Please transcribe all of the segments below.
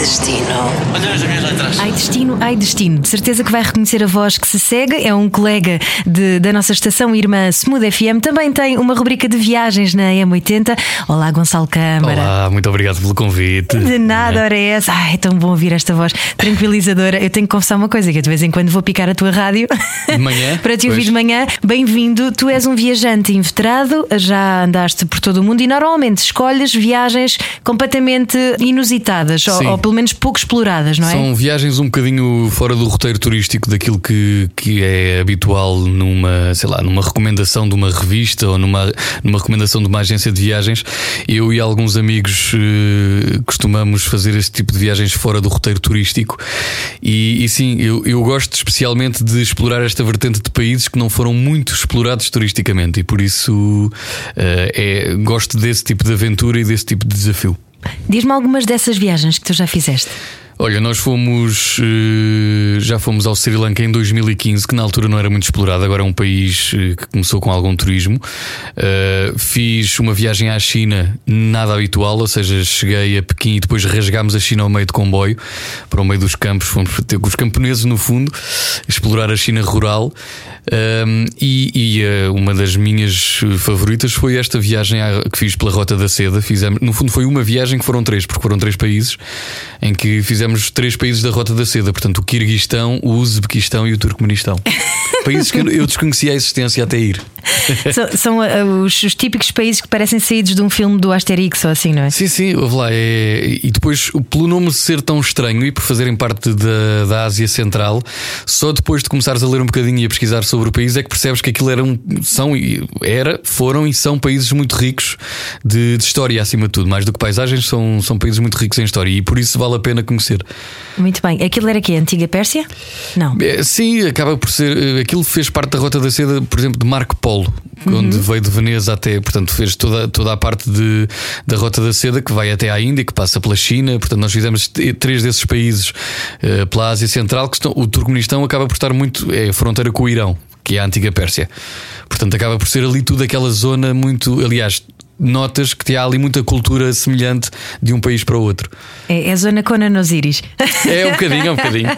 Ai, destino. Olha as minhas letras. Ai destino, ai destino. De certeza que vai reconhecer a voz que se segue. É um colega de- da nossa estação irmã Smooth FM. Também tem uma rubrica de viagens na M80. Olá, Gonçalo Câmara. Olá, muito obrigado pelo convite. De nada, ora é essa. Ai, é tão bom ouvir esta voz tranquilizadora. Eu tenho que confessar uma coisa: que eu de vez em quando vou picar a tua rádio De manhã? para te ouvir Pois. de manhã. Bem-vindo. Tu és um viajante inveterado, já andaste por todo o mundo e normalmente escolhes viagens completamente inusitadas ou, Sim. ou pelo menos pouco exploradas, não é? São viagens um bocadinho fora do roteiro turístico daquilo que, que é habitual numa, sei lá, numa recomendação de uma revista ou numa, numa recomendação de uma agência de viagens. Eu e alguns amigos eh, costumamos fazer este tipo de viagens fora do roteiro turístico. E, e sim, eu, eu gosto especialmente de explorar esta vertente de países que não foram muito explorados turisticamente e por isso eh, é, gosto desse tipo de aventura e desse tipo de desafio. Diz-me algumas dessas viagens que tu já fizeste. Olha, nós fomos eh, já fomos ao Sri Lanka em 2015, que na altura não era muito explorado, agora é um país eh, que começou com algum turismo. Eh, fiz uma viagem à China, nada habitual, ou seja, cheguei a Pequim e depois rasgámos a China ao meio de comboio, para o meio dos campos, fomos ter com os camponeses no fundo, explorar a China rural. Um, e e, uma das minhas favoritas foi esta viagem que fiz pela Rota da Seda. Fizemos, no fundo, foi uma viagem que foram três, porque foram três países em que fizemos três países da Rota da Seda. Portanto, o Quirguistão, o Uzbequistão e o Turcomenistão. países que eu desconhecia a existência até ir. são são, ah, os, os típicos países que parecem saídos de um filme do Asterix ou assim, não é? Sim, sim, ouve lá. É... E depois, pelo nome ser tão estranho e por fazerem parte da, da Ásia Central, só depois de começares a ler um bocadinho e a pesquisar sobre o país é que percebes que aquilo era um, são, e- era, foram e são países muito ricos de, de história, acima de tudo. Mais do que paisagens, são, são países muito ricos em história e por isso vale a pena conhecer. Muito bem. Aquilo era que Antiga Pérsia? Não. É, sim, acaba por ser. eh, Aquilo fez parte da Rota da Seda, por exemplo, de Marco Polo, onde veio de Veneza até. Portanto, fez toda, toda a parte de, da Rota da Seda que vai até à Índia, que passa pela China. Portanto, nós fizemos três desses países eh, pela Ásia Central. Que estão, o Turcomenistão acaba por estar muito. É a fronteira com o Irão, que é a antiga Pérsia. Portanto, acaba por ser ali tudo aquela zona muito. Aliás. Notas que há ali muita cultura semelhante de um país para o outro. É, é a zona Conan Osiris. É um bocadinho, é um bocadinho.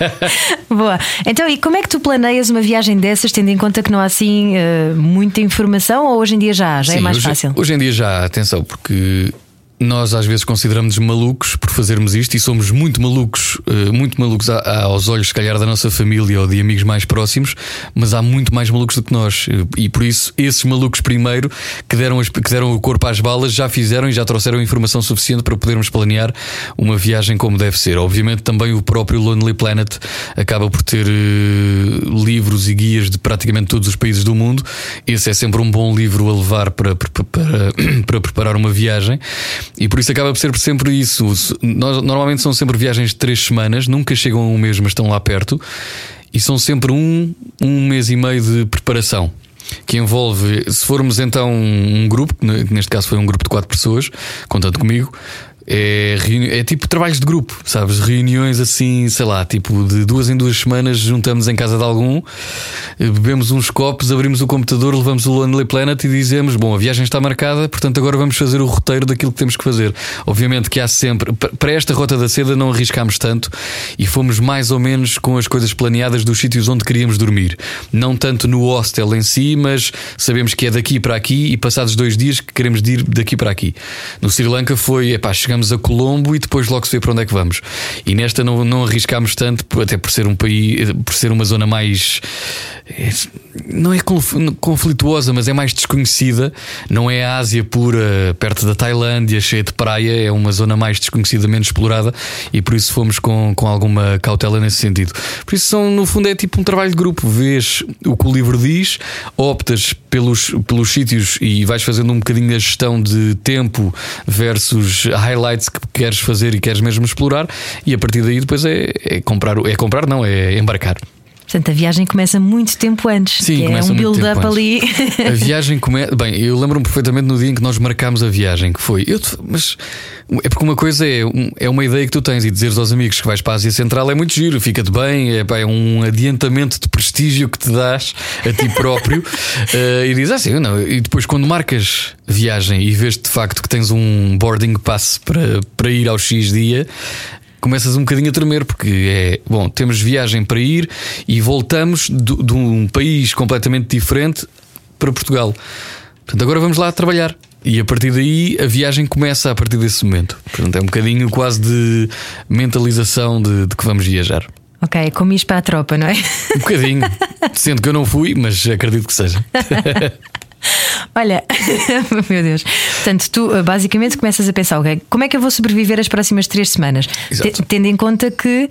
Boa. Então, e como é que tu planeias uma viagem dessas, tendo em conta que não há assim eh, muita informação ou hoje em dia já há? Já é Sim, mais hoje, fácil? Hoje em dia já, atenção, porque nós às vezes consideramos malucos por fazermos isto e somos muito malucos, eh, muito malucos aos olhos, se calhar, da nossa família ou de amigos mais próximos, mas há muito mais malucos do que nós. E por isso, esses malucos primeiro que deram, que deram o corpo às balas já fizeram e já trouxeram informação suficiente para podermos planear uma viagem como deve ser. Obviamente, também o próprio Lonely Planet acaba por ter eh, livros e guias de praticamente todos os países do mundo. Esse é sempre um bom livro a levar para, para, para, para preparar uma viagem. E por isso acaba por ser sempre isso. Nós, normalmente são sempre viagens de três semanas, nunca chegam a um mês, mas estão lá perto. E são sempre um, um mês e meio de preparação. Que envolve, se formos então um grupo, neste caso foi um grupo de quatro pessoas, contando comigo, é, é tipo trabalhos de grupo, sabes? Reuniões assim, sei lá, tipo de duas em duas semanas, juntamos em casa de algum, bebemos uns copos, abrimos o computador, levamos o Lonely Planet e dizemos: Bom, a viagem está marcada, portanto agora vamos fazer o roteiro daquilo que temos que fazer. Obviamente que há sempre, pa- para esta Rota da Seda não arriscámos tanto e fomos mais ou menos com as coisas planeadas dos sítios onde queríamos dormir. Não tanto no hostel em si, mas sabemos que é daqui para aqui e passados dois dias que queremos ir daqui para aqui. No Sri Lanka foi, epá, chegamos a Colombo e depois logo se vê para onde é que vamos. E nesta não, não arriscámos tanto, até por ser um país, por ser uma zona mais. Não é conf- conflituosa, mas é mais desconhecida. Não é a Ásia pura, perto da Tailândia, cheia de praia. É uma zona mais desconhecida, menos explorada. E por isso fomos com, com alguma cautela nesse sentido. Por isso, são, no fundo, é tipo um trabalho de grupo. Vês o que o livro diz, optas pelos, pelos sítios e vais fazendo um bocadinho a gestão de tempo versus highlights que queres fazer e queres mesmo explorar. E a partir daí, depois é, é comprar. É comprar, não, é embarcar. Portanto, a viagem começa muito tempo antes. Sim, é um build-up ali. A viagem começa. Bem, eu lembro-me perfeitamente no dia em que nós marcámos a viagem, que foi. Eu, mas é porque uma coisa é, é uma ideia que tu tens e dizeres aos amigos que vais para a Ásia Central é muito giro, fica-te bem, é, pá, é um adiantamento de prestígio que te dás a ti próprio Eh, e dizes assim, não. E depois, quando marcas viagem e vês de facto que tens um boarding pass para, para ir ao X dia. Começas um bocadinho a tremer porque é bom, temos viagem para ir e voltamos do- de um país completamente diferente para Portugal. Portanto, agora vamos lá trabalhar. E a partir daí a viagem começa a partir desse momento. Portanto, é um bocadinho quase de mentalização de, de que vamos viajar. ok, como isto para a tropa, não é? Um bocadinho. Sendo que eu não fui, mas acredito que seja. Olha, meu Deus. Portanto, tu uh, basicamente começas a pensar, ok, como é que eu vou sobreviver as próximas três semanas? Exato. Te- Tendo em conta que.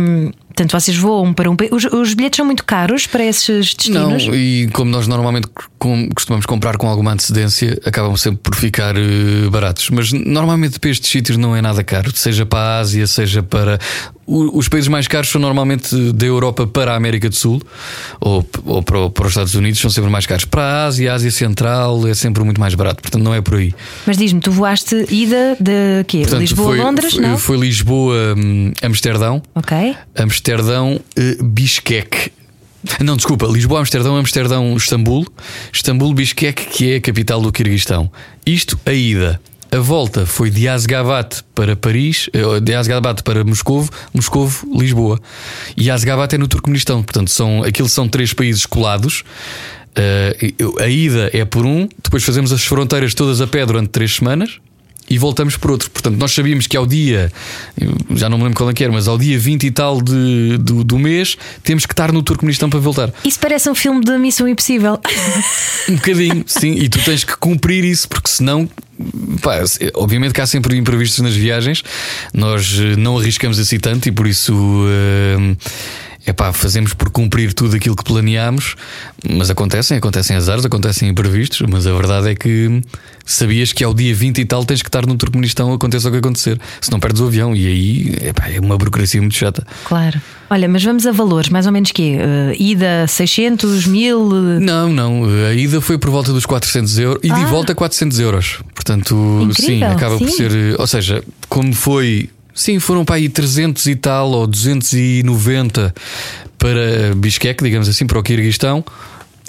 Um, Portanto, vocês voam para um país. Os, os bilhetes são muito caros para esses Não, destinos? e como nós normalmente com- costumamos comprar com alguma antecedência, acabam sempre por ficar eh, baratos. Mas normalmente para estes sítios não é nada caro, seja para a Ásia, seja para. o- os países mais caros são normalmente da Europa para a América do Sul ou, ou para, para os Estados Unidos, são sempre mais caros. Para a Ásia, a Ásia Central é sempre muito mais barato, portanto não é por aí. Mas diz-me, tu voaste ida de quê? Portanto, Lisboa, foi, Londres? foi, não? foi Lisboa, hum, Amsterdão. Ok. Amsterdão, eh, Bishkek. Não, desculpa, Lisboa, Amsterdão, Amsterdão, Istambul, Istambul, Bishkek, que é a capital do Quirguistão. Isto a ida. A volta foi de Asgabat para Paris, eh, de Asgabat para Moscovo, Moscovo, Lisboa. E Asgabat é no Turcomenistão, portanto, são, aquilo são três países colados. Eu- a ida é por um, depois fazemos as fronteiras todas a pé durante três semanas e voltamos por outro. Portanto, nós sabíamos que ao dia, já não me lembro qual é que era, mas ao dia 20 e tal de, do, do mês, temos que estar no Turcomenistão para voltar. Isso parece um filme de Missão Impossível. Um bocadinho, sim, e tu tens que cumprir isso, porque senão. Pá, obviamente que há sempre imprevistos nas viagens, nós eh, não arriscamos assim tanto e por isso é pá, fazemos por cumprir tudo aquilo que planeámos, mas acontecem, acontecem azares, acontecem imprevistos, mas a verdade é que sabias que ao dia 20 e tal tens que estar no Turcomenistão, aconteça o que acontecer, senão perdes o avião e aí epá, é uma burocracia muito chata. Claro. Olha, mas vamos a valores, mais ou menos quê? Uh, ida 600, 1000? uh, Não, não. A ida foi por volta dos 400 euros e de Ah. volta 400 euros. Portanto, sim, Incrível, acaba por sim. ser. Ou seja, como foi. Sim, foram para aí 300 e tal ou 290 para Bishkek, digamos assim, para o Quirguistão.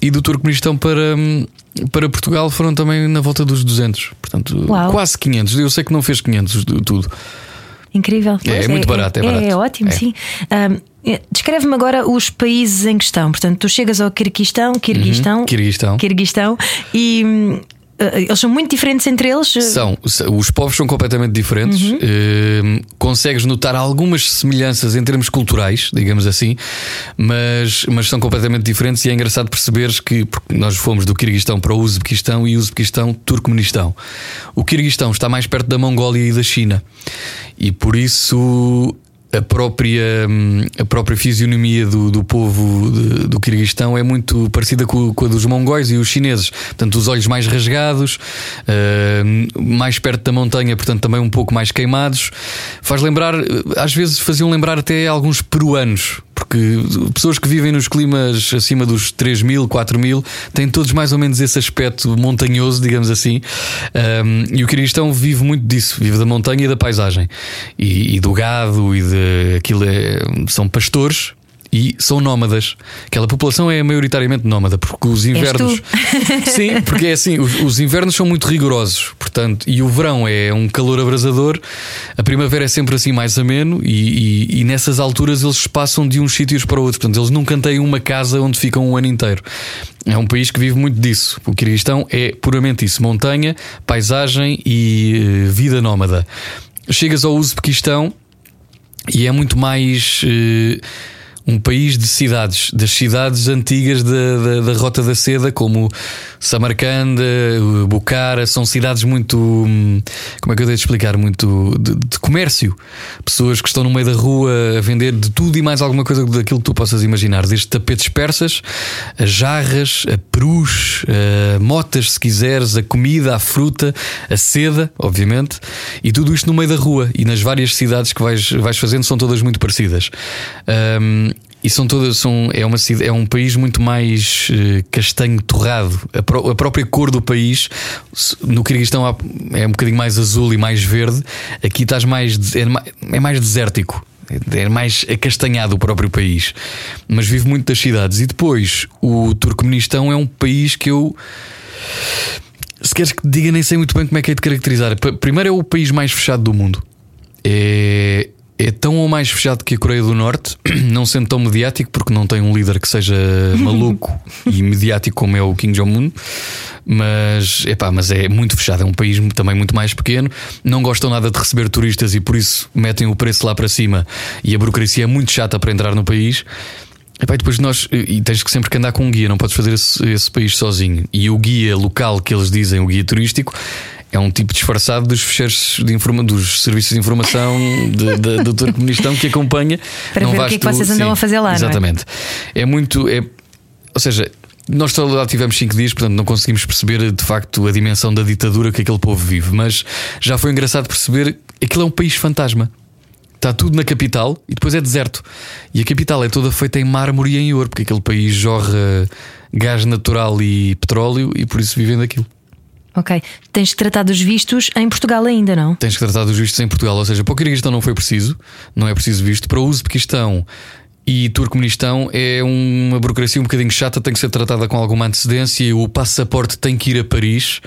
E do Turcomenistão para, hum, para Portugal foram também na volta dos 200. Portanto, Uau. quase 500. Eu sei que não fez 500 de tudo. Incrível. É, é muito barato, é barato. É, ótimo, É. sim. Um, é, Descreve-me agora os países em questão. Portanto, tu chegas ao Quirguistão, Quirguistão, Uhum, Quirguistão. Quirguistão e hum, eles são muito diferentes entre eles. São, os povos são completamente diferentes. Eh, consegues notar algumas semelhanças em termos culturais, digamos assim, mas, mas são completamente diferentes. E é engraçado perceberes que nós fomos do Quirguistão para o Uzbequistão e o Uzbequistão, Turcomenistão. O Quirguistão está mais perto da Mongólia e da China, e por isso a própria, hum, a própria fisionomia do, do povo de- do Quirguistão é muito parecida com, com a dos mongóis e os chineses. Portanto, os olhos mais rasgados, hum, mais perto da montanha, portanto, também um pouco mais queimados. Faz lembrar, às vezes faziam lembrar até alguns peruanos. Porque pessoas que vivem nos climas acima dos 3 mil, 4 mil têm todos mais ou menos esse aspecto montanhoso, digamos assim. Um, e o Quirguistão vive muito disso, vive da montanha e da paisagem, e, e do gado, e de aquilo é- são pastores. E são nómadas. Aquela população é maioritariamente nómada, porque os invernos. Sim, porque é assim, os, os invernos são muito rigorosos, portanto, e o verão é um calor abrasador, a primavera é sempre assim mais ameno, e, e- e nessas alturas eles passam de uns sítios para outros, portanto, eles nunca têm uma casa onde ficam um ano inteiro. É um país que vive muito disso. O Quirguistão é puramente isso: montanha, paisagem e eh, vida nómada. Chegas ao Uzbequistão e é muito mais eh, um país de cidades, das cidades antigas da, da, da Rota da Seda, como Samarcanda, Bucara, são cidades muito. hum, Como é que eu devo explicar? Muito de, de comércio. Pessoas que estão no meio da rua a vender de tudo e mais alguma coisa daquilo que tu possas imaginar, desde tapetes persas, a jarras, a perus, a motas, se quiseres, a comida, a fruta, a seda, obviamente, e tudo isto no meio da rua e nas várias cidades que vais, vais fazendo são todas muito parecidas. Hum, e são todas são é uma é um país muito mais eh, castanho torrado. A, pró- a própria cor do país no Kirguistão é um bocadinho mais azul e mais verde. Aqui estás mais é, é mais desértico. É mais acastanhado o próprio país. Mas vive muito das cidades. E depois o Turcomenistão é um país que eu se queres que diga, nem sei muito bem como é que é de caracterizar. Primeiro é o país mais fechado do mundo. É, é tão ou mais fechado que a Coreia do Norte, não sendo tão mediático, porque não tem um líder que seja maluco e mediático como é o Kim Jong-un. Mas, epá, mas é muito fechado, é um país também muito mais pequeno. Não gostam nada de receber turistas e por isso metem o preço lá para cima. E a burocracia é muito chata para entrar no país. Epá, e depois nós, e tens que sempre que andar com um guia, não podes fazer esse, esse país sozinho. E o guia local que eles dizem, o guia turístico, é um tipo disfarçado dos fecheiros de informa dos serviços de informação de- de- do Turcomenistão que acompanha. Para Não ver o que é que vocês andam sim, a fazer lá, é? Exatamente. É muito. É, ou seja, nós só lá tivemos 5 dias, portanto não conseguimos perceber de facto a dimensão da ditadura que aquele povo vive. Mas já foi engraçado perceber que aquilo é um país fantasma. Está tudo na capital e depois é deserto. E a capital é toda feita em mármore e em ouro, porque aquele país jorra gás natural e petróleo e por isso vivem daquilo. Ok. Tens tratado os vistos em Portugal ainda, não? Tens que tratar dos vistos em Portugal, ou seja, para o Kirguistão não foi preciso, não é preciso visto. Para o Uzbequistão e Turcomenistão é uma burocracia um bocadinho chata, tem que ser tratada com alguma antecedência. O passaporte tem que ir a Paris.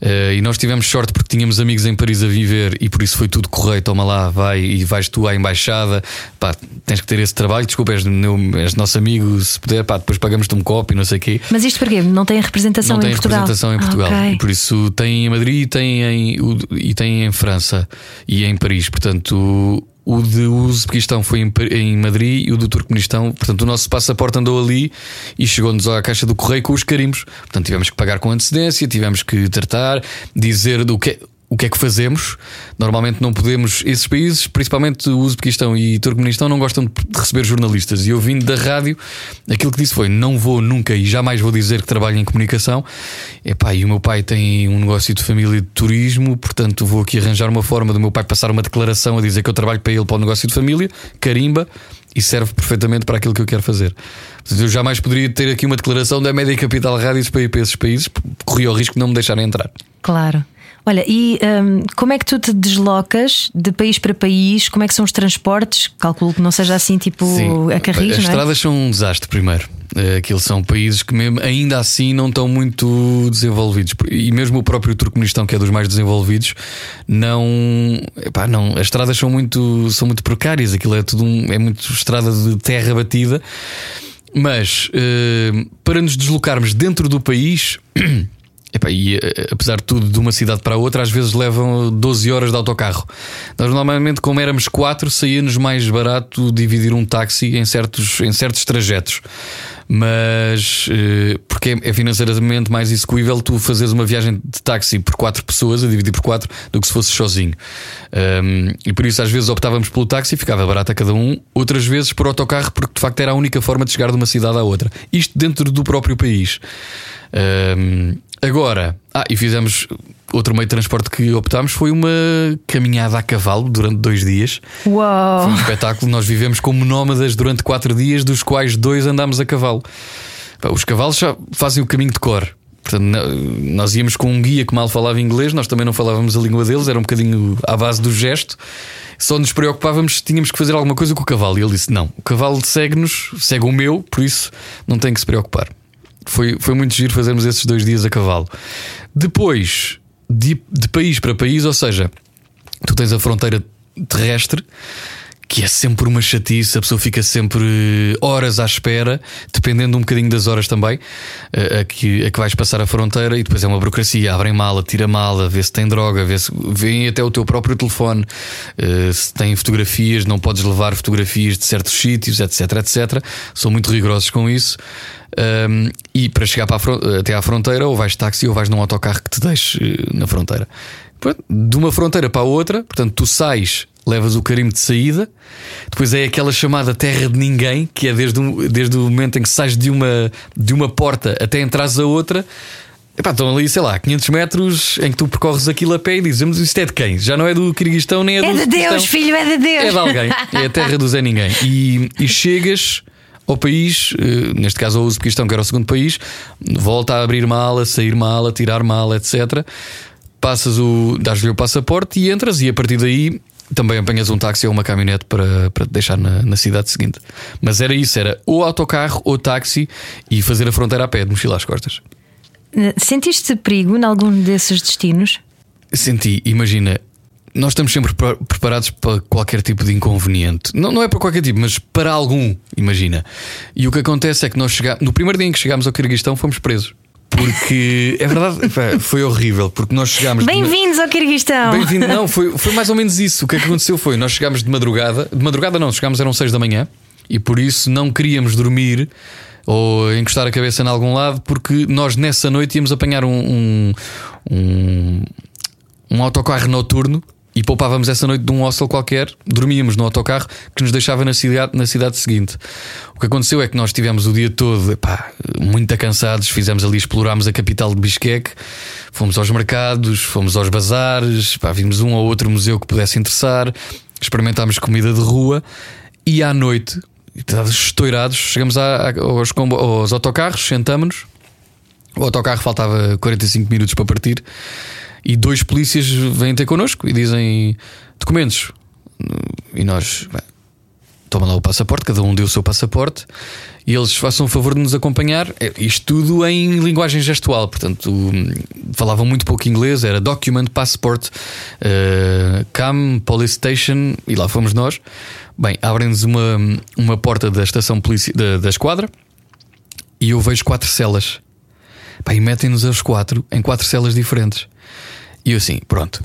Eh, e nós tivemos sorte porque tínhamos amigos em Paris a viver e por isso foi tudo correio. Toma lá, vai e vais tu à embaixada. Pá, tens que ter esse trabalho. Desculpa, és, meu, és nosso amigo. Se puder, pá, depois pagamos-te um copo e não sei o quê. Mas isto porquê? Não tem representação Não tem em Portugal? representação em Ah, Portugal. ok. E por isso tem em Madrid tem em, e tem em França e em Paris. Portanto, o, de Uzbequistão foi em, em Madrid e o do Turcomenistão. Portanto, o nosso passaporte andou ali e chegou-nos à caixa do correio com os carimbos. Portanto, tivemos que pagar com antecedência, tivemos que tratar, dizer do que. O que é que fazemos? Normalmente não podemos. Esses países, principalmente o Uzbequistão e Turcomenistão, não gostam de receber jornalistas. E eu vindo da rádio, aquilo que disse foi: não vou nunca e jamais vou dizer que trabalho em comunicação. Epá, e o meu pai tem um negócio de família de turismo, portanto vou aqui arranjar uma forma do meu pai passar uma declaração a dizer que eu trabalho para ele para o negócio de família, carimba. E serve perfeitamente para aquilo que eu quero fazer. Eu jamais poderia ter aqui uma declaração da Média Capital Rádios para ir para esses países, corria o risco de não me deixarem entrar. Claro. Olha, e hum, como é que tu te deslocas de país para país? Como é que são os transportes? Calculo que não seja assim tipo a carris, As não é? estradas são um desastre, primeiro. Eh, Aquilo são países que, mesmo, ainda assim, não estão muito desenvolvidos. E mesmo o próprio Turcomenistão, que é dos mais desenvolvidos, não. Epá, não as estradas são muito, são muito precárias. Aquilo é tudo um, é muito estrada de terra batida. Mas eh, para nos deslocarmos dentro do país. E eh, apesar de tudo, de uma cidade para outra, às vezes levam 12 horas de autocarro. Nós normalmente, como éramos quatro, saía-nos mais barato dividir um táxi em certos, em certos trajetos. Mas eh, porque é- financeiramente mais execuível tu fazeres uma viagem de táxi por quatro pessoas, a dividir por quatro, do que se fosses sozinho. E por isso, às vezes, optávamos pelo táxi, ficava barato a cada um, outras vezes por autocarro, porque de facto era a única forma de chegar de uma cidade à outra. Isto dentro do próprio país. Um, agora, ah, e fizemos outro meio de transporte que optámos foi uma caminhada a cavalo durante dois dias. Foi Uau! um espetáculo. Nós vivemos como nómadas durante quatro dias, dos quais dois andámos a cavalo. Os cavalos já fazem o caminho de cor. Portanto, nós íamos com um guia que mal falava inglês, nós também não falávamos a língua deles, era um bocadinho à base do gesto. Só nos preocupávamos se tínhamos que fazer alguma coisa com o cavalo. E ele disse: Não, o cavalo segue-nos, segue o meu, por isso não tem que se preocupar. Foi, foi muito giro fazermos esses dois dias a cavalo. Depois, de, de país para país, ou seja, tu tens a fronteira terrestre. Que é sempre uma chatice, a pessoa fica sempre horas à espera, dependendo um bocadinho das horas também, a, a que, a que vais passar a fronteira, e depois é uma burocracia, abrem mala, tira mala, vê se tem droga, vê se vêem até o teu próprio telefone, eh, se tem fotografias, não podes levar fotografias de certos sítios, etc, etc. São muito rigorosos com isso. Um, e para chegar para até à fronteira, ou vais de táxi ou vais num autocarro que te deixe eh, na fronteira. De uma fronteira para a outra, portanto, tu sais, levas o carimbo de saída, depois é aquela chamada terra de ninguém, que é desde, um- desde o momento em que sais de uma, de uma porta até entrares a outra. Epá, estão ali, sei lá, 500 metros em que tu percorres aquilo a pé e dizes: Mas isto é de quem? Já não é do Kirguistão nem é do É de Uzbequistão." Deus, filho, é de Deus! É de alguém, é a terra do Zé Ninguém. E, e chegas ao país, eh, neste caso ao Uzbequistão, que era o segundo país, volta a abrir mala, sair mala, tirar mala, etc. Passas o. dás-lhe o passaporte e entras, e a partir daí também apanhas um táxi ou uma caminhonete para, para te deixar na, na cidade seguinte. Mas era isso: era ou autocarro ou táxi e fazer a fronteira a pé, de mochila às costas. Sentiste perigo em algum desses destinos? Senti, imagina, nós estamos sempre pre- preparados para qualquer tipo de inconveniente. Não, não é para qualquer tipo, mas para algum, imagina. E o que acontece é que nós chegámos. No primeiro dia em que chegámos ao Kirguistão, fomos presos. Porque é verdade, foi horrível. Porque nós chegámos. de- Bem-vindos ao Kirguistão! Bem-vindo. Não, foi, foi mais ou menos isso. O que é que aconteceu foi: nós chegámos de madrugada, de madrugada não, chegámos eram 6 da manhã e por isso não queríamos dormir ou encostar a cabeça em algum lado, porque nós nessa noite íamos apanhar um, um, um, um autocarro noturno. E poupávamos essa noite de um hostel qualquer, dormíamos no autocarro que nos deixava na cidade, na cidade seguinte. O que aconteceu é que nós tivemos o dia todo epá, muito cansados, fizemos ali, explorámos a capital de Bishkek, fomos aos mercados, fomos aos bazares, epá, vimos um ou outro museu que pudesse interessar, experimentámos comida de rua e à noite, estourados, chegamos a- aos, aos autocarros, sentámonos, o autocarro faltava 45 minutos para partir e dois polícias vêm ter connosco e dizem documentos. E nós, bem, toma lá o passaporte, cada um deu o seu passaporte e eles façam o favor de nos acompanhar. É, Isto tudo em linguagem gestual, portanto, hum, falavam muito pouco inglês, era document, passport, uh, cam, police station, e lá fomos nós. Bem, abrem-nos uma, uma porta da estação polici- da, da esquadra e eu vejo quatro celas. E metem-nos aos quatro em quatro celas diferentes. E eu assim, pronto.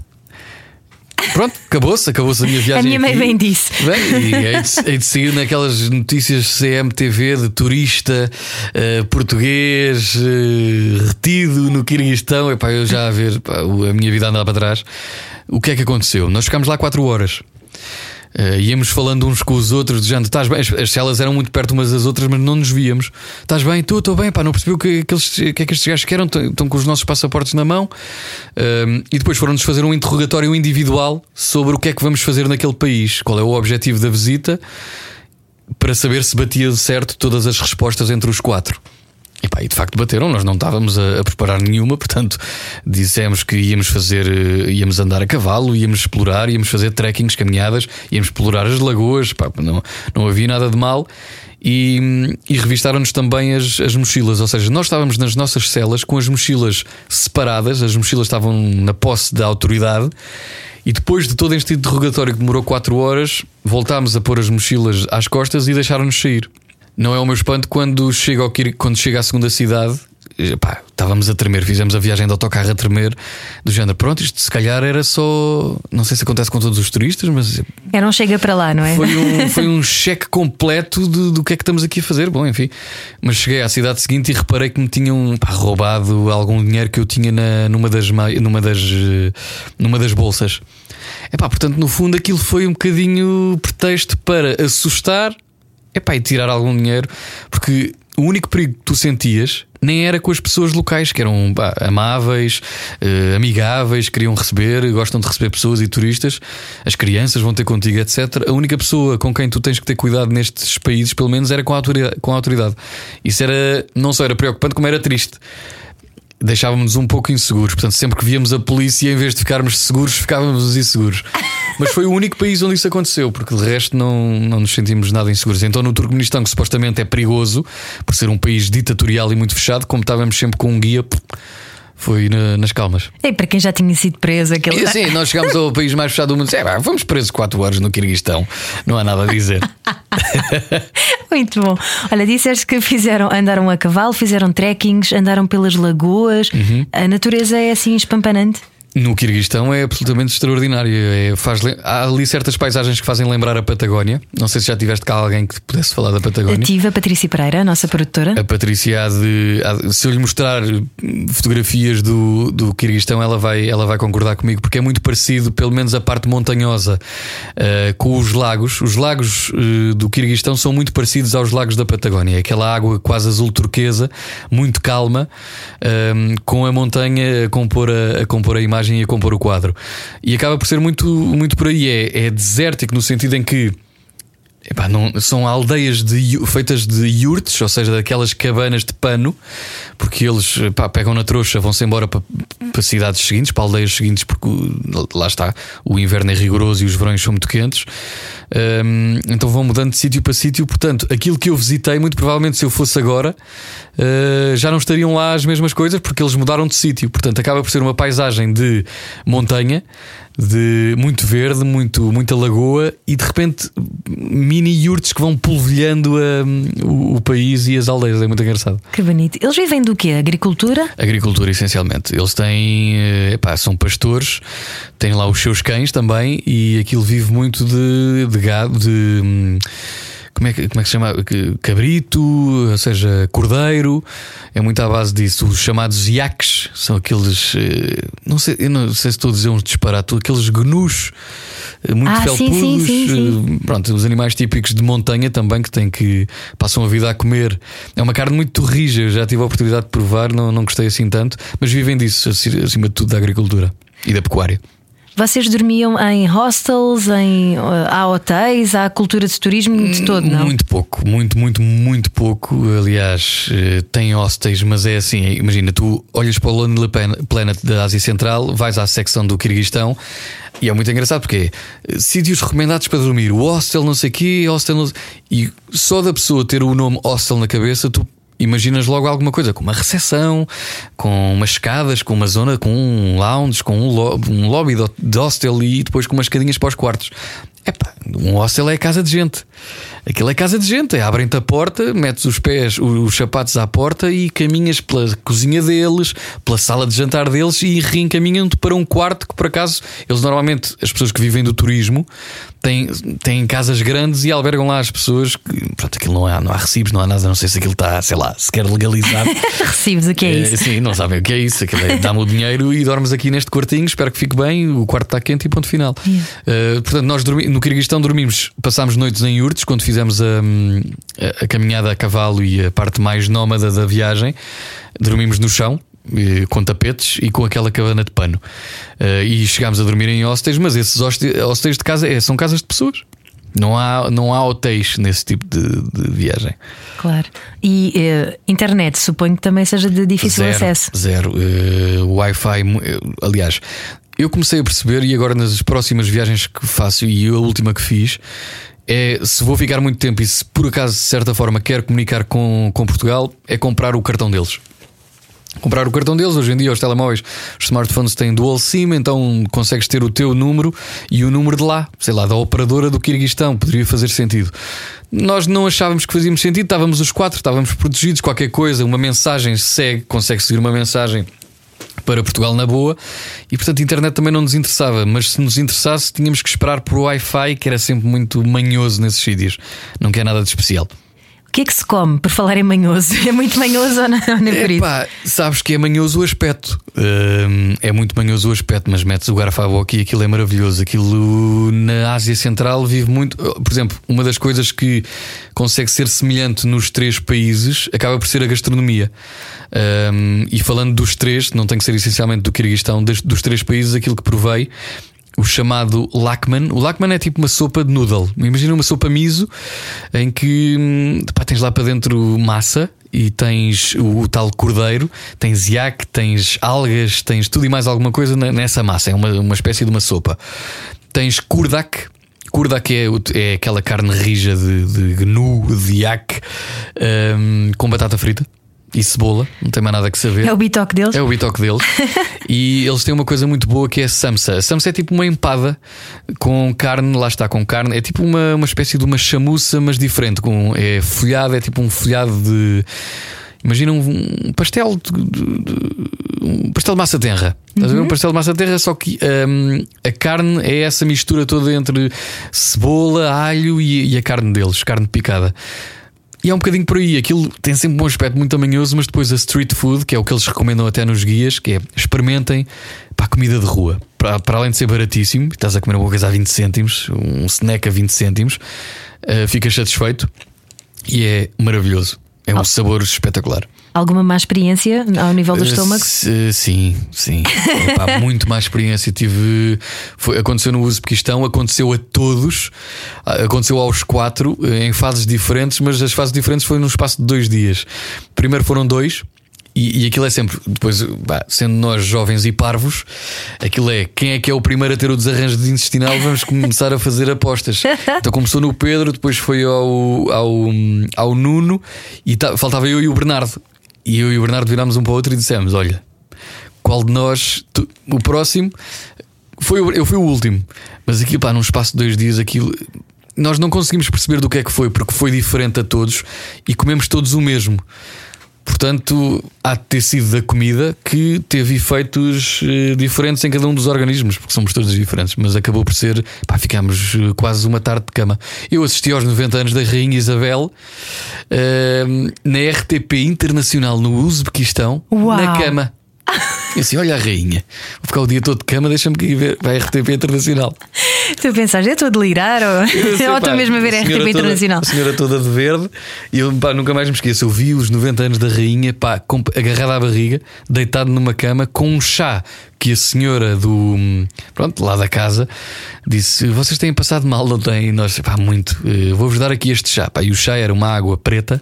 Pronto, acabou-se, acabou-se a minha viagem. A minha mãe aqui. bem disse. Bem, e hei de, hei de sair naquelas notícias CMTV de turista eh, português eh, retido no Quirguistão. Epá, eu já a ver pá, a minha vida andar para trás. O que é que aconteceu? Nós ficámos lá quatro horas. Eh, íamos falando uns com os outros, dizendo: estás bem? As, as celas eram muito perto umas das outras, mas não nos víamos. Estás bem? Tu, estou bem, pá, não percebi o que, que, eles- que é que estes gajos querem, estão com os nossos passaportes na mão. Eh, e depois foram-nos fazer um interrogatório individual sobre o que é que vamos fazer naquele país, qual é o objetivo da visita, para saber se batia certo todas as respostas entre os quatro. E, pá, e de facto bateram, nós não estávamos a, a preparar nenhuma, portanto dissemos que íamos fazer, eh, íamos andar a cavalo, íamos explorar, íamos fazer trekkings, caminhadas, íamos explorar as lagoas, pá, não, não havia nada de mal. E, e revistaram-nos também as, as mochilas, ou seja, nós estávamos nas nossas celas com as mochilas separadas, as mochilas estavam na posse da autoridade. E depois de todo este interrogatório que demorou 4 horas, voltámos a pôr as mochilas às costas e deixaram-nos sair. Não é o meu espanto quando chega, ao quando chega à segunda cidade. pá, estávamos a tremer, fizemos a viagem de autocarro a tremer, do género. Pronto, isto se calhar era só. Não sei se acontece com todos os turistas, mas É, não chega para lá, não é? foi um, foi um cheque completo de- do que é que estamos aqui a fazer. Bom, enfim. Mas cheguei à cidade seguinte e reparei que me tinham pá, roubado algum dinheiro que eu tinha na, numa, das, numa, das, numa das bolsas. Epá, portanto, no fundo, aquilo foi um bocadinho pretexto para assustar epá, e tirar algum dinheiro, porque o único perigo que tu sentias nem era com as pessoas locais, que eram pá, amáveis, eh, amigáveis, queriam receber, gostam de receber pessoas e turistas, as crianças vão ter contigo, etc. A única pessoa com quem tu tens que ter cuidado nestes países, pelo menos, era com a autoridade. Com a autoridade. Isso era, não só era preocupante, como era triste deixávamos um pouco inseguros. Portanto, sempre que víamos a polícia, em vez de ficarmos seguros, ficávamos inseguros. Mas foi o único país onde isso aconteceu, porque de resto não, não nos sentimos nada inseguros. Então, no Turcomenistão, que supostamente é perigoso, por ser um país ditatorial e muito fechado, como estávamos sempre com um guia, foi na- nas calmas. E para quem já tinha sido preso, aquele. Assim, nós chegámos ao país mais fechado do mundo. É, fomos presos 4 horas no Quirguistão. Não há nada a dizer. Muito bom. Olha, disseste que fizeram, andaram a cavalo, fizeram trekkings, andaram pelas lagoas. Uhum. A natureza é assim espampanante. No Quirguistão é absolutamente extraordinário. É, faz, há ali certas paisagens que fazem lembrar a Patagónia. Não sei se já tiveste cá alguém que pudesse falar da Patagónia. Ativa a Patrícia Pereira, a nossa produtora. A Patrícia há de, há de- Se eu lhe mostrar fotografias do, do Quirguistão, ela vai, ela vai concordar comigo, porque é muito parecido, pelo menos a parte montanhosa, eh, com os lagos. Os lagos eh, do Quirguistão são muito parecidos aos lagos da Patagónia. Aquela água quase azul turquesa, muito calma, hum, com a montanha a compor a, a compor a imagem e a compor o quadro. E acaba por ser muito, muito por aí. É, é desértico no sentido em que Epá, não, são aldeias de, feitas de yurts, ou seja, daquelas cabanas de pano, porque eles epá, pegam na trouxa, vão-se embora para, para cidades seguintes, para aldeias seguintes, porque lá está, o inverno é rigoroso e os verões são muito quentes. Um, então vão mudando de sítio para sítio. Portanto, aquilo que eu visitei, muito provavelmente, se eu fosse agora, uh, já não estariam lá as mesmas coisas, porque eles mudaram de sítio. Portanto, acaba por ser uma paisagem de montanha de muito verde, muito, muita lagoa e de repente mini yurts que vão polvilhando um, o, o, país e as aldeias. É muito engraçado. Que bonito. Eles vivem do quê? Agricultura? Agricultura, essencialmente. Eles têm, eh, epá, são pastores, têm lá os seus cães também e aquilo vive muito de, de gado, de. Como é que, como é que se chama? Cabrito, ou seja, cordeiro, é muito à base disso. Os chamados iaques são aqueles, eh, não sei, eu não sei se estou a dizer uns disparatos, aqueles gnus eh, muito ah, felpudos. Sim, sim, sim, eh, Pronto, os animais típicos de montanha também que têm que passam a vida a comer. É uma carne muito rija, já tive a oportunidade de provar, não, não gostei assim tanto, mas vivem disso, acima de tudo da agricultura e da pecuária. Vocês dormiam em hostels, em, uh, há hotéis, há cultura de turismo de todo, não? Muito pouco, muito, muito, muito pouco. Aliás, eh, tem hostels, mas é assim: imagina, tu olhas para o Lonely Planet da Ásia Central, vais à secção do Kirguistão e é muito engraçado porque é, sítios recomendados para dormir, o hostel, não sei o quê, hostel, não... e só da pessoa ter o nome hostel na cabeça, tu imaginas logo alguma coisa, com uma recepção, com umas escadas, com uma zona, com um lounge, com um, lo lobby de hostel e depois com umas escadinhas para os quartos. Epá, um hostel é casa de gente. Aquilo é casa de gente. É, Abrem-te a porta, metes os pés, os sapatos à porta e caminhas pela cozinha deles, pela sala de jantar deles e reencaminham-te para um quarto que, por acaso, eles normalmente, as pessoas que vivem do turismo, têm, têm casas grandes e albergam lá as pessoas. Que, pronto, aquilo não há, não há recibos, não há nada, não sei se aquilo está, sei lá, sequer legalizado. recibos, o que é, é isso? Sim, não sabem o que é isso. É, Dá-me o dinheiro e dormes aqui neste quartinho, espero que fique bem, o quarto está quente e ponto final. Yeah. Uh, portanto, nós dormi, no Kirguistão dormimos, passámos noites em yurts quando fizemos a, a, a caminhada a cavalo e a parte mais nómada da viagem. Dormimos no chão, com tapetes e com aquela cabana de pano. Uh, e chegámos a dormir em hostels, mas esses hostels de casa é, são casas de pessoas. Não há, não há hotéis nesse tipo de, de viagem. Claro. E uh, internet, suponho que também seja de difícil zero, acesso. Zero. Uh, Wi-Fi, aliás, eu comecei a perceber, e agora nas próximas viagens que faço e a última que fiz, é se vou ficar muito tempo e se por acaso de certa forma quero comunicar com, com Portugal, é comprar o cartão deles. Comprar o cartão deles, hoje em dia os telemóveis, os smartphones têm dual SIM, então consegues ter o teu número e o número de lá, sei lá, da operadora do Kirguistão, poderia fazer sentido. Nós não achávamos que fazíamos sentido, estávamos os quatro, estávamos protegidos, qualquer coisa, uma mensagem segue, consegue seguir uma mensagem para Portugal na boa e portanto a internet também não nos interessava, mas se nos interessasse tínhamos que esperar por Wi-Fi que era sempre muito manhoso nesses sítios, não quer nada de especial. O que é que se come, por falar em manhoso? É muito manhoso ou não? não é Epá, sabes que é manhoso o aspecto. Hum, é muito manhoso o aspecto, mas metes o garfavo aqui e aquilo é maravilhoso. Aquilo na Ásia Central vive muito. Por exemplo, uma das coisas que consegue ser semelhante nos três países acaba por ser a gastronomia. Hum, e falando dos três, não tem que ser essencialmente do Kirguistão, dos três países, aquilo que provei o chamado lakman. O lakman é tipo uma sopa de noodle. Imagina uma sopa miso em que hum, pá, tens lá para dentro massa e tens o, o tal cordeiro, tens iaque, tens algas, tens tudo e mais alguma coisa nessa massa. É uma, uma espécie de uma sopa. Tens kurdak. Kurdak é, é aquela carne rija de, de gnu, de iaque, um, com batata frita e cebola, não tem mais nada que saber. É o bitoque deles? É o bitoque deles. e eles têm uma coisa muito boa que é a samsa. A samsa é tipo uma empada com carne, lá está, com carne. É tipo uma, uma espécie de uma chamuça, mas diferente. Com, é folhado, é tipo um folhado de. Imagina um pastel de, de, de, um pastel de massa terra. Estás a ver? Um uhum. pastel de massa terra, só que um, a carne é essa mistura toda entre cebola, alho e, e a carne deles, carne picada. E é um bocadinho por aí. Aquilo tem sempre um aspecto muito tamanhoso, mas depois a street food, que é o que eles recomendam até nos guias, que é experimentem para a comida de rua. Para, para além de ser baratíssimo, estás a comer uma coisa a 20 cêntimos, um snack a 20 cêntimos, uh, ficas satisfeito e é maravilhoso. É um sabor espetacular. Alguma má experiência ao nível do Eh, estômago? s- Sim, sim. Epá, muito mais experiência. Tive. Foi, aconteceu no Uzbequistão, aconteceu a todos, aconteceu aos quatro, eh, em fases diferentes, mas as fases diferentes foi num espaço de dois dias. Primeiro foram dois. E, e aquilo é sempre, depois, pá, sendo nós jovens e parvos, aquilo é quem é que é o primeiro a ter o desarranjo de intestinal, vamos começar a fazer apostas. Então começou no Pedro, depois foi ao, ao, ao Nuno e ta- faltava eu e o Bernardo. E eu e o Bernardo virámos um para o outro e dissemos: Olha, qual de nós, tu- o próximo, foi, eu fui o último, mas aqui, pá, num espaço de dois dias, aquilo. Nós não conseguimos perceber do que é que foi, porque foi diferente a todos e comemos todos o mesmo. Portanto, há de ter sido da comida que teve efeitos eh, diferentes em cada um dos organismos, porque somos todos diferentes, mas acabou por ser, pá, ficámos eh, quase uma tarde de cama. Eu assisti aos 90 anos da Rainha Isabel eh, na RTP Internacional no Uzbequistão, Uau. na cama. Eu assim, olha a rainha, vou ficar o dia todo de cama, deixa-me aqui ver, vai RTP Internacional. Tu a pensar, eu estou a delirar ou, Eu sei, ou pá, estou mesmo a ver a RTP toda- Internacional? A senhora toda de verde e eu pá, nunca mais me esqueço. Eu vi os 90 anos da rainha, pá, com- agarrada à barriga, deitado numa cama com um chá que a senhora do pronto, lá da casa disse: Vocês têm passado mal, não têm? E nós, pá, muito, eh, vou-vos dar aqui este chá. Pá, e o chá era uma água preta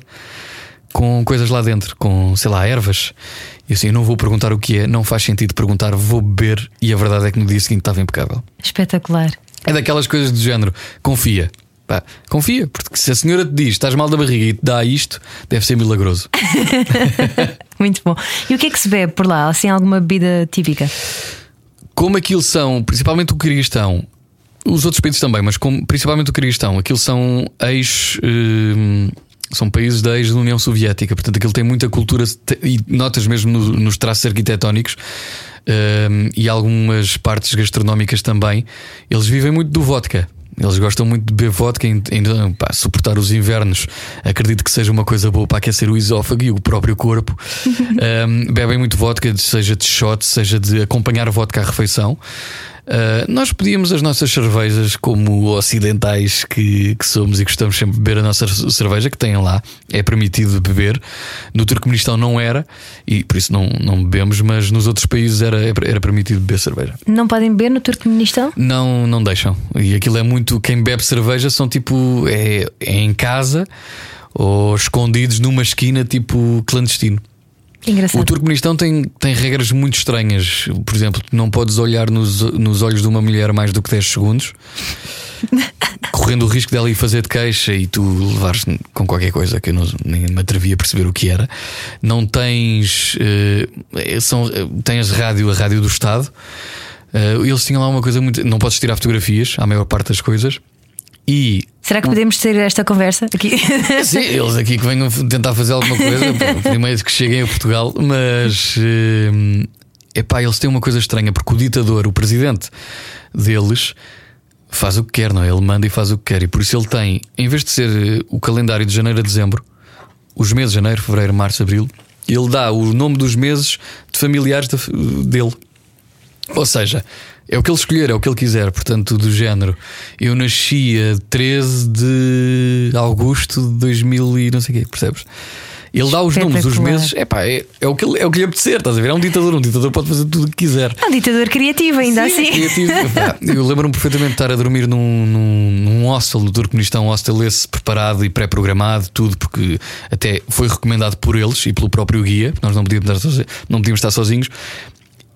com coisas lá dentro, com sei lá, ervas. E assim, eu não vou perguntar o que é, não faz sentido perguntar, vou beber. E a verdade é que no dia seguinte estava impecável. Espetacular. É daquelas coisas do género, confia. Pá, confia, porque se a senhora te diz estás mal da barriga e te dá isto, deve ser milagroso. Muito bom. E o que é que se bebe por lá? Assim, alguma bebida típica? Como aquilo são, principalmente o Kirguistão, os outros países também, mas como, principalmente o Kirguistão, aquilo são ex. São países da ex-União Soviética, portanto aquilo tem muita cultura e notas mesmo no- nos traços arquitetónicos hum, e algumas partes gastronómicas também. Eles vivem muito do vodka. Eles gostam muito de beber vodka, ainda pá, suportar os invernos. Acredito que seja uma coisa boa para aquecer o esófago e o próprio corpo. Um, bebem muito vodka, seja de shot, seja de acompanhar vodka à refeição. Uh, nós pedíamos as nossas cervejas como ocidentais que, que somos e gostamos sempre de beber a nossa cerveja que têm lá, é permitido beber. No Turcomenistão não era, e por isso não, não bebemos, mas nos outros países era, era permitido beber cerveja. Não podem beber no Turcomenistão? Não, não deixam. E aquilo é muito. Quem bebe cerveja são tipo. É, é em casa ou escondidos numa esquina, tipo clandestino. Que engraçado. O Turcomenistão tem, tem regras muito estranhas. Por exemplo, não podes olhar nos, nos olhos de uma mulher mais do que 10 segundos, correndo o risco dela ir fazer de queixa e tu levares com qualquer coisa que eu não, nem me atrevi a perceber o que era. Não tens. eh, são, eh, tens rádio, a rádio do Estado. Eh, eles tinham lá uma coisa muito. Não podes tirar fotografias, a maior parte das coisas. E Será que podemos ter esta conversa aqui? Sim, eles aqui que venham tentar fazer alguma coisa, primeiro que cheguem a Portugal, mas é epá, eles têm uma coisa estranha, porque o ditador, o presidente deles, faz o que quer, não é? Ele manda e faz o que quer, e por isso ele tem, em vez de ser eh, o calendário de janeiro a dezembro, os meses de janeiro, fevereiro, março, abril, ele dá o nome dos meses de familiares dele. Ou seja, é o que ele escolher, é o que ele quiser, portanto, do género. Eu nasci a 13 de agosto de 2000 e não sei o quê, percebes? Ele dá os nomes dos Espetacular. meses, epá, é, é, o que é o que lhe apetecer, estás a ver? É um ditador, um ditador pode fazer tudo o que quiser. É um ditador criativo, ainda Sim, é assim. criativo. Epá, Eu lembro-me perfeitamente de estar a dormir num, num, num hostel do Turcomenistão, um hostel esse preparado e pré-programado, tudo, porque até foi recomendado por eles e pelo próprio guia, nós não podíamos estar sozinhos, não podíamos estar sozinhos.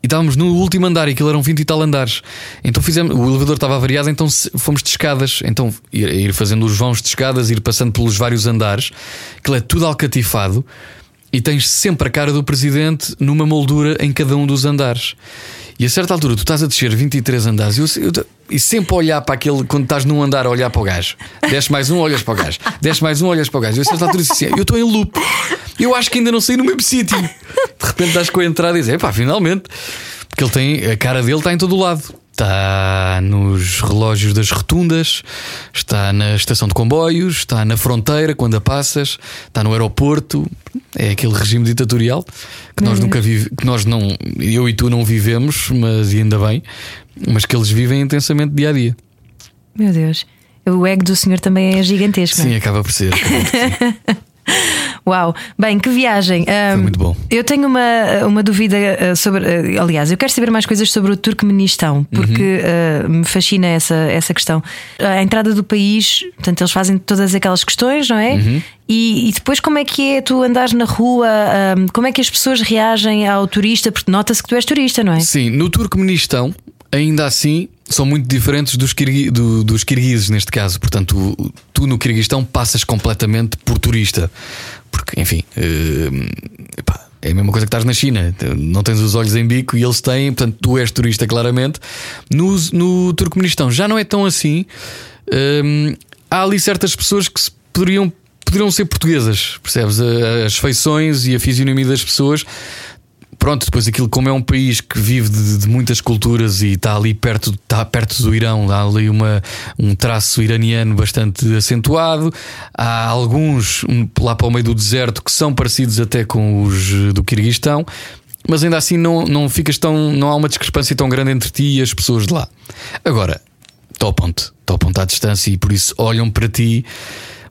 E estávamos no último andar e aquilo eram 20 e tal andares. Então fizemos, o elevador estava variado, então fomos de escadas. Então ir, ir fazendo os vãos de escadas, ir passando pelos vários andares. Aquilo é tudo alcatifado e tens sempre a cara do presidente numa moldura em cada um dos andares. E a certa altura tu estás a descer 23 andares e, eu, eu- e sempre olhar para aquele, quando estás num andar a olhar para o gajo, desce mais um, olhas para o gajo, desce mais um, olhas para o gajo. E a certa altura disse assim: Eu estou em loop, eu acho que ainda não saí no mesmo sítio. De repente estás com a entrada e dizes: Epá, finalmente. Porque ele tem, a cara dele está em todo o lado. Está nos relógios das rotundas, está na estação de comboios, está na fronteira quando a passas, está no aeroporto. É aquele regime ditatorial que nós nunca vive, que nós não, eu e tu não vivemos, mas e ainda bem, mas que eles vivem intensamente dia a dia. Meu Deus. O ego do senhor também é gigantesco. é? Sim, acaba por ser. acaba por ser. Uau, bem, que viagem. Foi muito bom. Eu tenho uma, uma dúvida uh, sobre. uh, aliás, eu quero saber mais coisas sobre o Turcomenistão, porque uh, me fascina essa, essa questão. A entrada do país, portanto, eles fazem todas aquelas questões, não é? E, e depois, como é que é tu andares na rua? um, como é que as pessoas reagem ao turista? Porque nota-se que tu és turista, não é? Sim, no Turcomenistão, ainda assim, são muito diferentes dos, kirgui- do- dos kirguizes neste caso. Portanto, tu no Kirguistão passas completamente por turista. Porque, enfim, epá, é a mesma coisa que estás na China. Não tens os olhos em bico e eles têm, portanto, tu és turista claramente. No, no Turcomenistão já não é tão assim. Hum, há ali certas pessoas que se poderiam, poderiam ser portuguesas, percebes? As feições e a fisionomia das pessoas pronto, depois aquilo, como é um país que vive de, de muitas culturas e está ali perto, está perto do Irão, há ali uma, um traço iraniano bastante acentuado. Há alguns um, lá para o meio do deserto que são parecidos até com os do Kirguistão. Mas ainda assim não, não ficas tão. não há uma discrepância tão grande entre ti e as pessoas de lá. Agora, topam-te, topam-te à distância e por isso olham para ti,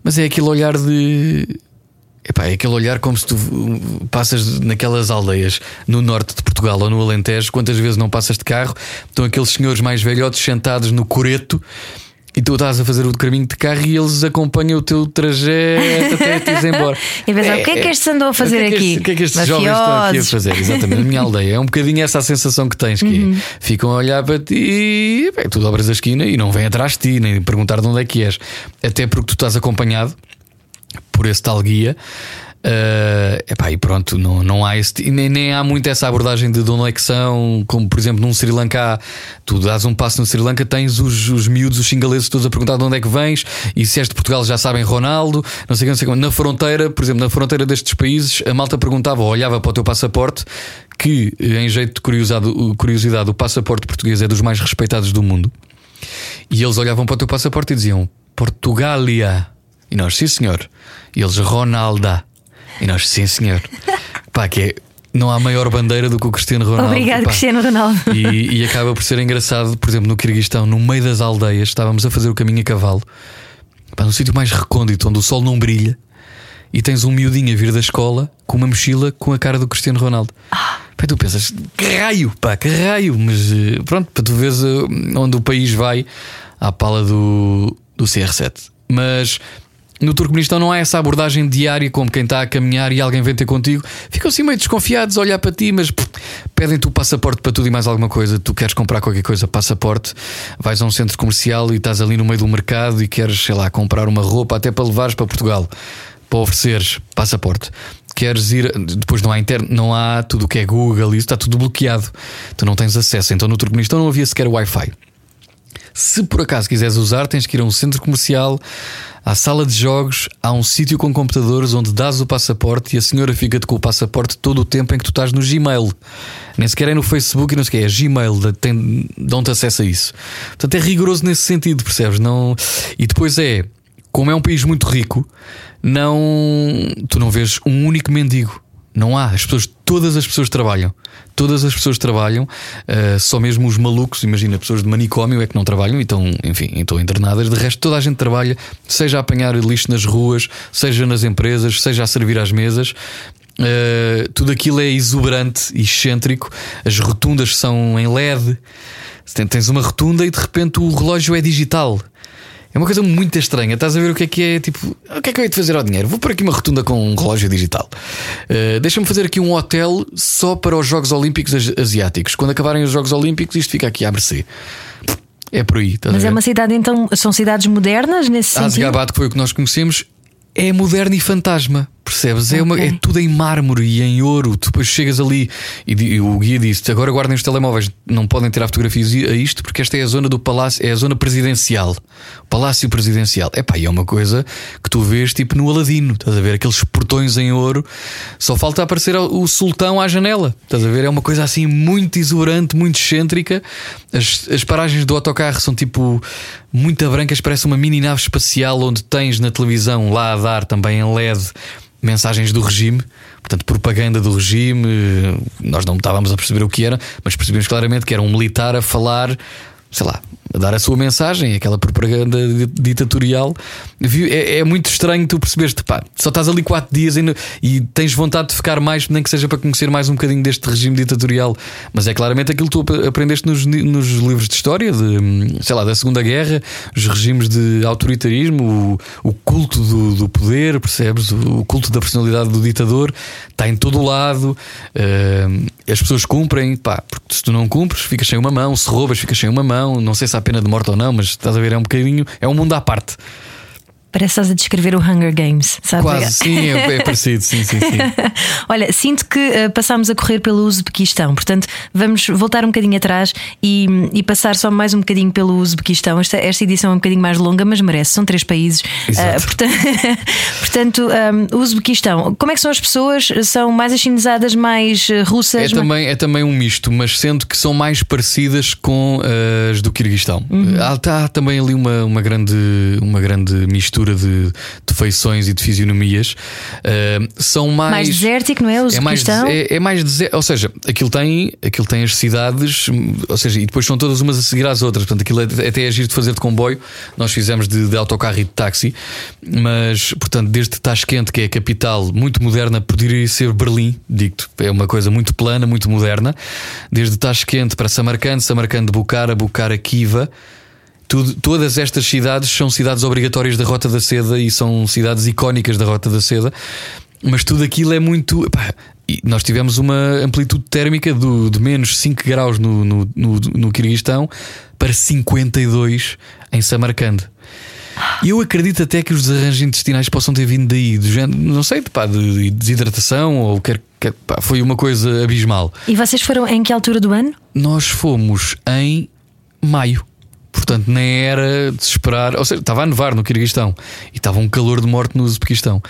mas é aquele olhar de. Epá, é aquele olhar como se tu passas naquelas aldeias no norte de Portugal ou no Alentejo, quantas vezes não passas de carro, estão aqueles senhores mais velhotes sentados no coreto e tu estás a fazer o caminho de carro e eles acompanham o teu trajeto até te ires embora. E pensar, o que é que estes andam a fazer o que é que aqui? O que é que estes jovens estão aqui a fazer? Exatamente, na minha aldeia. É um bocadinho essa a sensação que tens, que é, Uhum. ficam a olhar para ti e bem, tu dobras a esquina e não vêm atrás de ti, nem perguntar de onde é que és. Até porque tu estás acompanhado por esse tal guia. Uh, epá, e pronto, não, não há esse, nem, nem há muito essa abordagem de onde é que são, como por exemplo num Sri Lanka, tu dás um passo no Sri Lanka, tens os, os miúdos, os xingaleses todos a perguntar de onde é que vens, e se és de Portugal já sabem Ronaldo, não sei o que, não sei como. Na fronteira, por exemplo, na fronteira destes países, a malta perguntava ou olhava para o teu passaporte, que em jeito de curiosidade o passaporte português é dos mais respeitados do mundo. E eles olhavam para o teu passaporte e diziam Portugália. E nós, sim senhor. E eles, Ronalda. E nós, sim senhor. Pá, que é. Não há maior bandeira do que o Cristiano Ronaldo. Obrigado, Pá. Cristiano Ronaldo. E, e acaba por ser engraçado, por exemplo, no Kirguistão, no meio das aldeias, estávamos a fazer o caminho a cavalo, pá, no sítio mais recôndito, onde o sol não brilha, e tens um miudinho a vir da escola com uma mochila com a cara do Cristiano Ronaldo. Pá, tu pensas, que raio, pá, que raio, mas eh, pronto, para tu veres eh, onde o país vai à pala do, do CR7. Mas no Turcomenistão não há essa abordagem diária como quem está a caminhar e alguém vem ter contigo. Ficam assim meio desconfiados a olhar para ti, mas pedem-te o passaporte para tudo e mais alguma coisa. Tu queres comprar qualquer coisa, passaporte, vais a um centro comercial e estás ali no meio do mercado e queres, sei lá, comprar uma roupa até para levares para Portugal, para ofereceres passaporte. Queres ir, depois não há internet, não há tudo o que é Google, isso está tudo bloqueado. Tu não tens acesso. Então no Turcomenistão não havia sequer Wi-Fi. Se por acaso quiseres usar, tens que ir a um centro comercial, à sala de jogos, há um sítio com computadores onde dás o passaporte e a senhora fica-te com o passaporte todo o tempo em que tu estás no Gmail. Nem sequer é no Facebook e não que, é Gmail, dão-te acesso a isso. Portanto, é rigoroso nesse sentido, percebes? Não... E depois é, como é um país muito rico, não tu não vês um único mendigo. Não há, as pessoas, todas as pessoas trabalham. Todas as pessoas trabalham, uh, só mesmo os malucos, imagina, pessoas de manicômio é que não trabalham, então, enfim, estão internadas. De resto, toda a gente trabalha, seja a apanhar lixo nas ruas, seja nas empresas, seja a servir às mesas. Uh, tudo aquilo é exuberante e excêntrico. As rotundas são em LED. Tens uma rotunda e de repente o relógio é digital. É uma coisa muito estranha. Estás a ver o que é que é? Tipo, o que é que eu hei de fazer ao dinheiro? Vou pôr aqui uma rotunda com um relógio digital. Uh, Deixa-me fazer aqui um hotel só para os Jogos Olímpicos Asi- Asiáticos. Quando acabarem os Jogos Olímpicos, isto fica aqui à mercê. É por aí. Mas é uma cidade, então, são cidades modernas nesse sentido? Asgabat, que foi o que nós conhecemos, é moderno e fantasma. Percebes? É, uma, é tudo em mármore e em ouro. Tu depois chegas ali e, e o guia disse: agora guardem os telemóveis, não podem tirar fotografias a isto porque esta é a zona do palácio, é a zona presidencial. Palácio presidencial. Epá, e é uma coisa que tu vês tipo no Aladino. Estás a ver aqueles portões em ouro. Só falta aparecer o sultão à janela. Estás a ver? É uma coisa assim muito exuberante, muito excêntrica. As, as paragens do autocarro são tipo muito brancas, parece uma mini nave espacial onde tens na televisão lá a dar também em LED mensagens do regime, portanto, propaganda do regime. Nós não estávamos a perceber o que era, mas percebemos claramente que era um militar a falar sei lá, a dar a sua mensagem, aquela propaganda ditatorial. É, é muito estranho tu percebeste, pá, só estás ali quatro dias e, e, tens vontade de ficar mais, nem que seja para conhecer mais um bocadinho deste regime ditatorial. Mas é claramente aquilo que tu aprendeste nos, nos livros de história, de, sei lá, da Segunda Guerra, os regimes de autoritarismo, o, o culto do, do, poder, percebes? O culto da personalidade do ditador está em todo o lado. Uh, as pessoas cumprem, pá, porque se tu não cumpres, ficas sem uma mão, se roubas, ficas sem uma mão. Não sei se há pena de morte ou não, mas estás a ver, é um bocadinho, é um mundo à parte. Parece que estás a descrever o Hunger Games, sabe? Quase, sim, é, é parecido, sim, sim, sim. Olha, sinto que uh, passámos a correr pelo Uzbequistão, portanto, vamos voltar um bocadinho atrás e, e, passar só mais um bocadinho pelo Uzbequistão. Esta, esta edição é um bocadinho mais longa, mas merece, são três países. Uh, portanto, portanto um, o Uzbequistão, como é que são as pessoas? São mais achinizadas, mais eh, russas? É também, é também um misto, mas sendo que são mais parecidas com as do Kirguistão. Uhum. Há, há também ali uma, uma, grande, uma grande mistura de, de feições e de fisionomias. Uh, são mais. Mais desértico, não é? Os é mais, é, é mais desértico. Ou seja, aquilo tem, aquilo tem as cidades, ou seja, e depois são todas umas a seguir às outras. Portanto, aquilo é, até é giro de fazer de comboio. Nós fizemos de, de autocarro e de táxi, mas, portanto, desde Tashkent, que é a capital, muito moderna, poderia ser Berlim, digo-te, é uma coisa muito plana, muito moderna. Desde Tashkent para Samarcand, Samarcand, Bukhara, Bukhara, Kiva. Tudo, todas estas cidades são cidades obrigatórias da Rota da Seda e são cidades icónicas da Rota da Seda, mas tudo aquilo é muito. nós tivemos uma amplitude térmica do, de menos 5 graus no, no, no, no Kirguistão para 52 em Samarcande. E eu acredito até que os desarranjos intestinais possam ter vindo daí, do género, não sei, pá, de desidratação ou quer, quer pá, foi uma coisa abismal. E vocês foram em que altura do ano? Nós fomos em maio. Portanto, nem era de esperar. Ou seja, estava a nevar no Kirguistão e estava um calor de morte no Uzbequistão.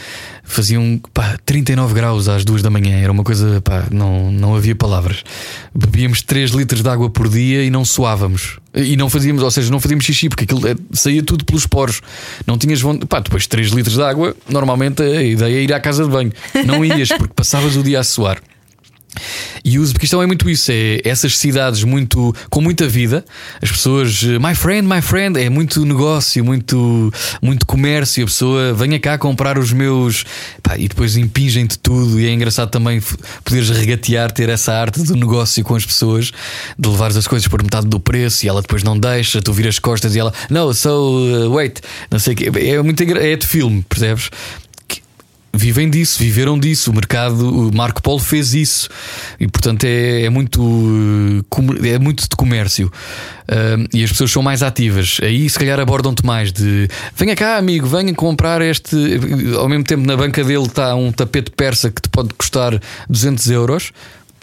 Faziam pá, 39 graus às duas da manhã. Era uma coisa, pá, não, não havia palavras. Bebíamos 3 litros de água por dia e não suávamos. E não fazíamos, ou seja, não fazíamos xixi porque aquilo é, saía tudo pelos poros. Não tinhas vontade. Pá, depois de 3 litros de água, normalmente a ideia é ir à casa de banho. Não ias porque passavas o dia a suar. E o Uzbequistão é muito isso, é essas cidades muito com muita vida, as pessoas, my friend, my friend, é muito negócio, muito, muito comércio, a pessoa venha cá comprar os meus pá, e depois impingem-te tudo. E é engraçado também poderes regatear, ter essa arte do negócio com as pessoas, de levares as coisas por metade do preço e ela depois não deixa, tu viras as costas e ela, no, so uh, wait, não sei o que, é muito é de filme, percebes? Vivem disso, viveram disso. O mercado, o Marco Polo fez isso e, portanto, é, é muito eh, é muito de comércio uh, e as pessoas são mais ativas. Aí, se calhar, abordam-te mais de venha cá, amigo, venha comprar este. Ao mesmo tempo, na banca dele está um tapete persa que te pode custar 200 euros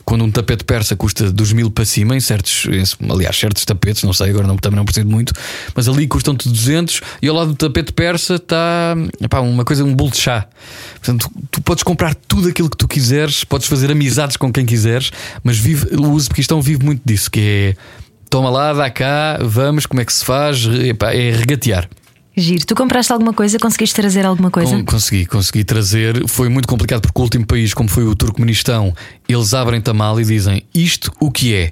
quando um tapete persa custa dos mil para cima, em certos, aliás, certos tapetes, não sei, agora não, também não percebo muito, mas ali custam-te 200 e ao lado do tapete persa está uma coisa, um bolo de chá. Portanto, tu podes comprar tudo aquilo que tu quiseres, podes fazer amizades com quem quiseres, mas vive, o Uzbequistão vive muito disso, que é toma lá, dá cá, vamos, como é que se faz, epá, é regatear. Giro. Tu compraste alguma coisa? Conseguiste trazer alguma coisa? Com, consegui, consegui trazer. Foi muito complicado porque o último país, como foi o Turcomenistão, eles abrem-te a mal e dizem isto o que é.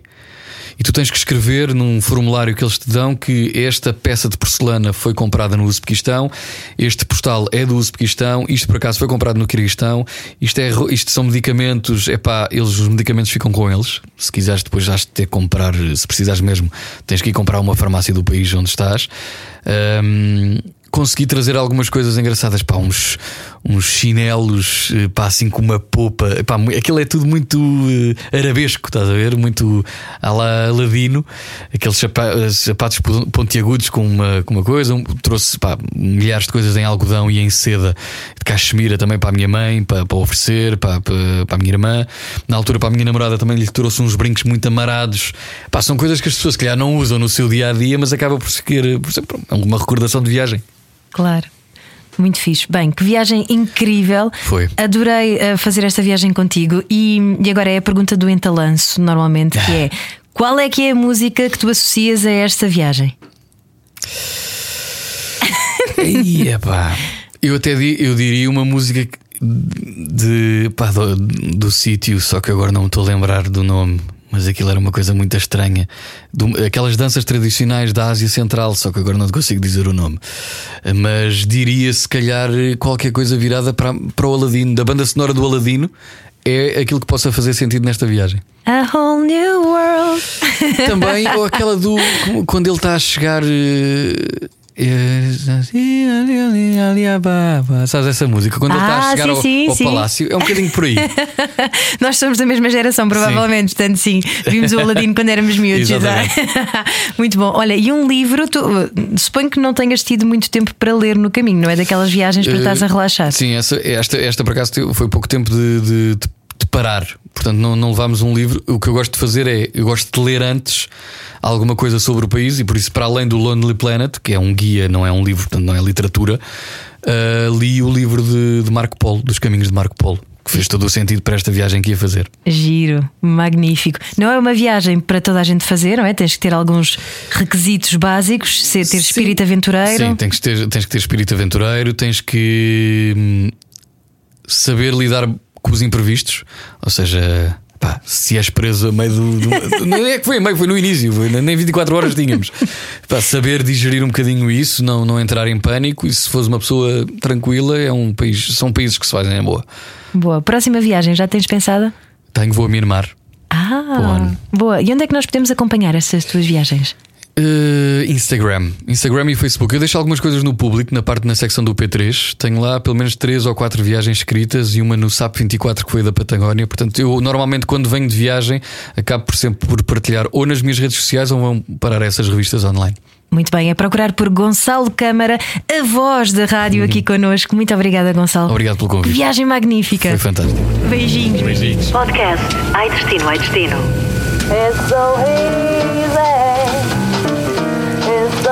E tu tens que escrever num formulário que eles te dão que esta peça de porcelana foi comprada no Uzbequistão, este postal é do Uzbequistão, isto por acaso foi comprado no Kirguistão, isto, é, isto são medicamentos, é eles, os medicamentos ficam com eles. Se quiseres, depois has de ter que comprar, se precisares mesmo, tens que ir comprar uma farmácia do país onde estás. Um, consegui trazer algumas coisas engraçadas, pá, uns, uns chinelos, eh, pá, assim com uma popa, pá, aquilo é tudo muito uh, arabesco, estás a ver? Muito à la ladino, aqueles sapatos pontiagudos com uma, com uma coisa, um, trouxe pá, milhares de coisas em algodão e em seda de cachemira também para a minha mãe, para, para oferecer, para, para, para a minha irmã. Na altura, para a minha namorada também lhe trouxe uns brincos muito amarados, pá, são coisas que as pessoas, se calhar, não usam no seu dia a dia, mas acaba por ser, por ser uma recordação de viagem. Claro. Muito fixe. Bem, que viagem incrível. Foi. Adorei uh, fazer esta viagem contigo. E, e agora é a pergunta do entalanço, normalmente, que é: qual é que é a música que tu associas a esta viagem? Ia, pá. Eu até eu diria uma música de, pá, do, do sítio, só que agora não me estou a lembrar do nome. Mas aquilo era uma coisa muito estranha. Aquelas danças tradicionais da Ásia Central, só que agora não te consigo dizer o nome. Mas diria se calhar qualquer coisa virada para, para o Aladino, da banda sonora do Aladino. É aquilo que possa fazer sentido nesta viagem. A whole new world. Também, ou aquela do. Quando ele está a chegar. Eh, eh, Sabes essa música? Quando ele está Ah, a chegar sim, ao, sim, ao sim. palácio, é um bocadinho por aí. Nós somos da mesma geração, provavelmente, portanto, sim. Vimos o Aladino quando éramos miúdos. Exato. muito bom. Olha, e um livro, tu, suponho que não tenhas tido muito tempo para ler no caminho, não é? Daquelas viagens para estás a relaxar. Sim, essa, esta, esta por acaso foi pouco tempo de, de- de- de parar. Portanto, não, não levámos um livro. O que eu gosto de fazer é eu gosto de ler antes alguma coisa sobre o país e por isso, para além do Lonely Planet, que é um guia, não é um livro, portanto, não é literatura, ah, li o livro de, de Marco Polo, dos caminhos de Marco Polo, que fez todo o sentido para esta viagem que ia fazer. Giro, magnífico. Não é uma viagem para toda a gente fazer, não é? Tens que ter alguns requisitos básicos, ser, ter espírito aventureiro. Sim, tens que, ter, tens que ter espírito aventureiro, tens que hum, saber lidar com os imprevistos, ou seja. Pá, se és preso a meio do. do não é que foi a meio, foi no início, foi, nem 24 horas tínhamos. Pá, saber digerir um bocadinho isso, não, não entrar em pânico e se fores uma pessoa tranquila, é um país, são países que se fazem em boa. Boa. Próxima viagem, já tens pensada? Tenho, vou a Mianmar. Ah, boa. E onde é que nós podemos acompanhar essas tuas viagens? Uh, Instagram. Instagram e Facebook. Eu deixo algumas coisas no público, na parte na secção do P3. Tenho lá pelo menos três ou quatro viagens escritas e uma no SAP 24 que foi da Patagónia. Portanto, eu normalmente quando venho de viagem acabo por sempre por partilhar ou nas minhas redes sociais ou vão parar essas revistas online. Muito bem, é procurar por Gonçalo Câmara, a voz da rádio aqui connosco. Muito obrigada, Gonçalo. Obrigado pelo Que convite. viagem magnífica. Foi fantástico. Beijinhos. Beijinhos. Podcast Ai Destino, Ai Destino. It's so